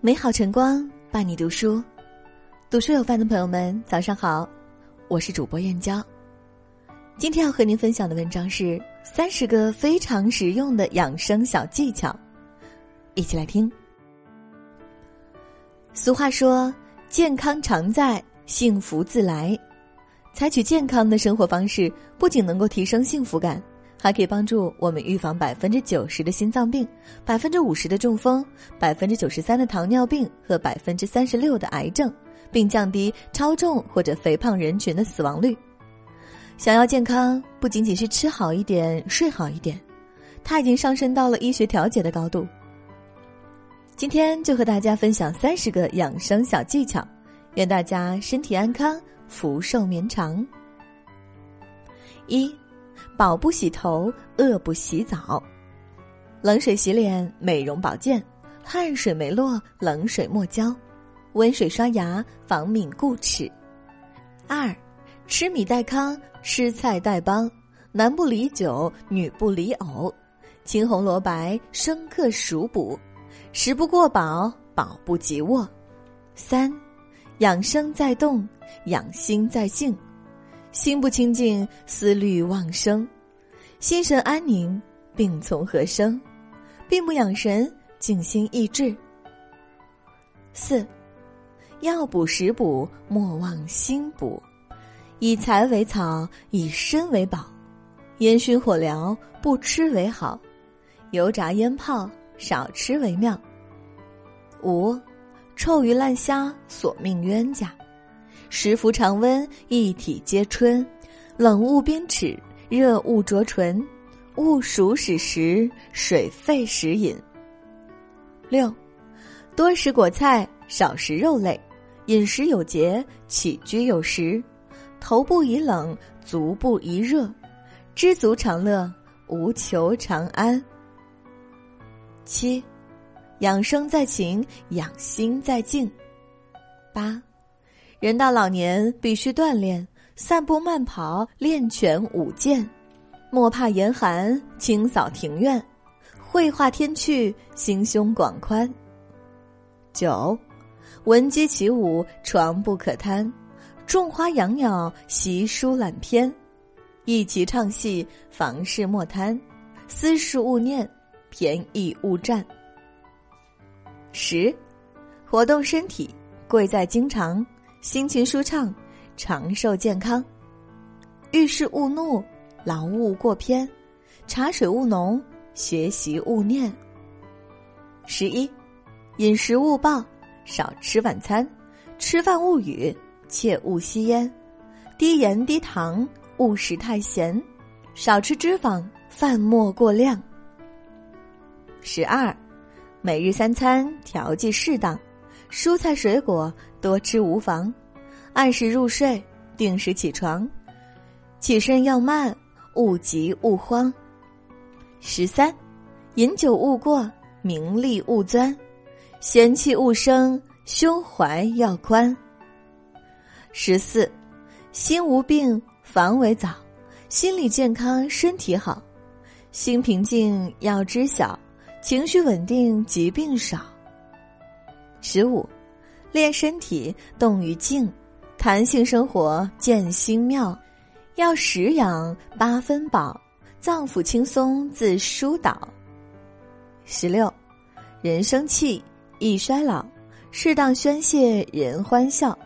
美好晨光伴你读书，读书有范的朋友们，早上好，我是主播燕娇。今天要和您分享的文章是三十个非常实用的养生小技巧，一起来听。俗话说：“健康常在，幸福自来。”采取健康的生活方式，不仅能够提升幸福感。还可以帮助我们预防百分之九十的心脏病、百分之五十的中风、百分之九十三的糖尿病和百分之三十六的癌症，并降低超重或者肥胖人群的死亡率。想要健康，不仅仅是吃好一点、睡好一点，它已经上升到了医学调节的高度。今天就和大家分享三十个养生小技巧，愿大家身体安康、福寿绵长。一。饱不洗头，饿不洗澡。冷水洗脸，美容保健；汗水没落，冷水莫浇；温水刷牙，防敏固齿。二，吃米带糠，吃菜带帮。男不离酒，女不离藕。青红萝白，生克熟补。食不过饱，饱不及卧。三，养生在动，养心在静。心不清净，思虑妄生；心神安宁，病从何生？病不养神，静心益智。四，药补食补，莫忘心补。以财为草，以身为宝。烟熏火燎，不吃为好；油炸烟泡，少吃为妙。五，臭鱼烂虾，索命冤家。食服常温，一体皆春；冷勿冰齿，热勿灼唇。勿熟食时，水沸时饮。六，多食果菜，少食肉类，饮食有节，起居有时。头部宜冷，足部宜热，知足常乐，无求常安。七，养生在勤，养心在静。八。人到老年必须锻炼，散步慢跑，练拳舞剑，莫怕严寒，清扫庭院，绘画天趣，心胸广宽。九，闻鸡起舞，床不可贪，种花养鸟，习书览篇，一齐唱戏，房事莫贪，私事勿念，便宜勿占。十，活动身体，贵在经常。心情舒畅，长寿健康。遇事勿怒，劳务过偏，茶水勿浓，学习勿念。十一，饮食勿暴，少吃晚餐，吃饭勿语，切勿吸烟，低盐低糖，勿食太咸，少吃脂肪，饭莫过量。十二，每日三餐调剂适当。蔬菜水果多吃无妨，按时入睡，定时起床，起身要慢，勿急勿慌。十三，饮酒勿过，名利勿钻，嫌弃勿生，胸怀要宽。十四，心无病，防为早，心理健康，身体好，心平静要知晓，情绪稳定，疾病少。十五，练身体，动于静，弹性生活见心妙，要食养八分饱，脏腑轻松自疏导。十六，人生气易衰老，适当宣泄人欢笑，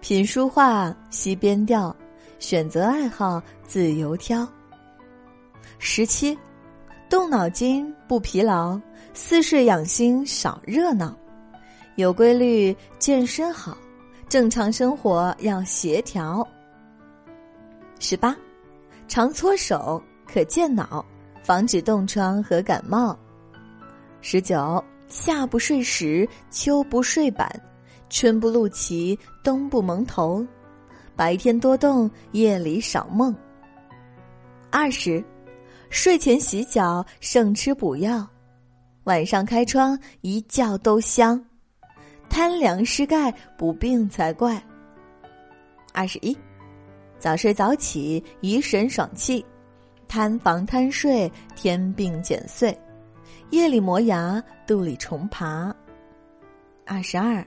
品书画惜边调，选择爱好自由挑。十七，动脑筋不疲劳，似睡养心少热闹。有规律，健身好；正常生活要协调。十八，常搓手可健脑，防止冻疮和感冒。十九，夏不睡石，秋不睡板，春不露脐，冬不蒙头，白天多动，夜里少梦。二十，睡前洗脚胜吃补药，晚上开窗一觉都香。贪凉失钙，不病才怪。二十一，早睡早起，怡神爽气，贪房贪睡，天病减岁，夜里磨牙，肚里虫爬。二十二，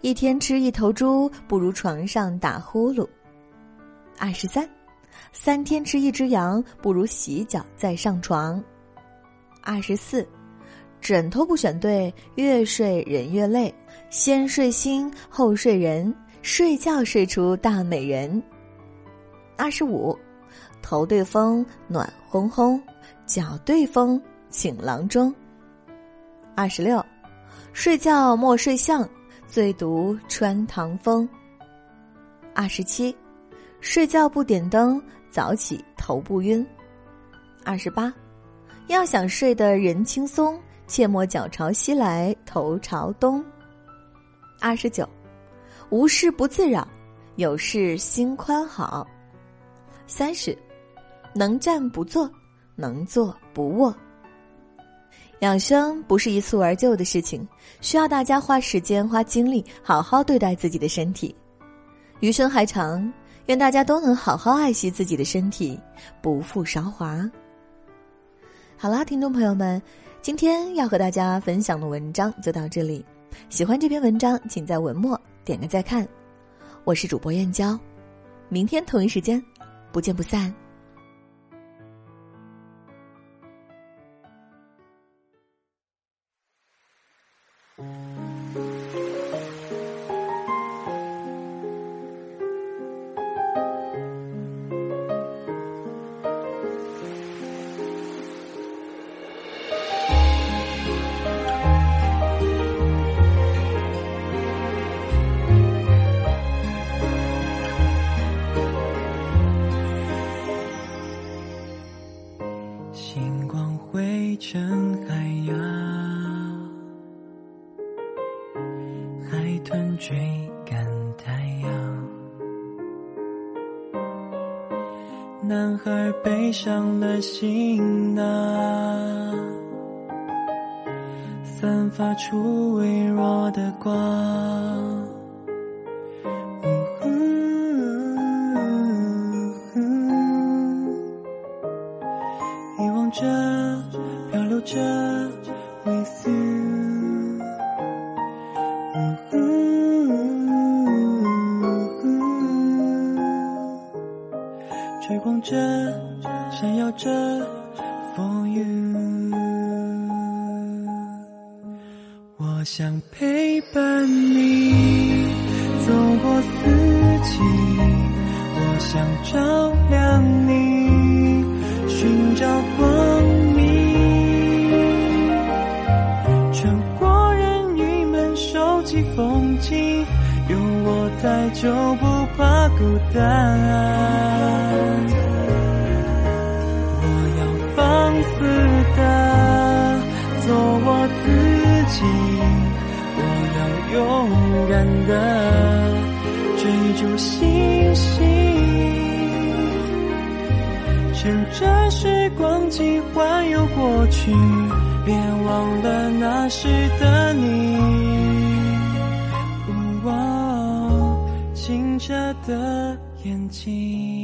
一天吃一头猪不如床上打呼噜。二十三，三天吃一只羊不如洗脚再上床。二十四，枕头不选对，越睡人越累。先睡心后睡人，睡觉睡出大美人。二十五，头对风暖烘烘，脚对风请郎中。二十六，睡觉莫睡相，最毒穿堂风。二十七，睡觉不点灯，早起头不晕。二十八，要想睡得人轻松，切莫脚朝西来头朝东。二十九，无事不自扰，有事心宽好。三十，能站不坐，能坐不卧。养生不是一蹴而就的事情，需要大家花时间、花精力，好好对待自己的身体。余生还长，愿大家都能好好爱惜自己的身体，不负韶华。好啦，听众朋友们，今天要和大家分享的文章就到这里。喜欢这篇文章，请在文末点个再看。我是主播燕娇，明天同一时间，不见不散。追赶太阳，男孩背上了行囊，散发出微弱的光。遗忘着，漂流着，with you。着，闪耀着，For you。我想陪伴你走过四季，我想照亮你，寻找光明。穿过人云们收集风景，有我在就不怕孤单。我要勇敢的追逐星星，趁着时光机环游过去，别忘了那时的你。清澈的眼睛。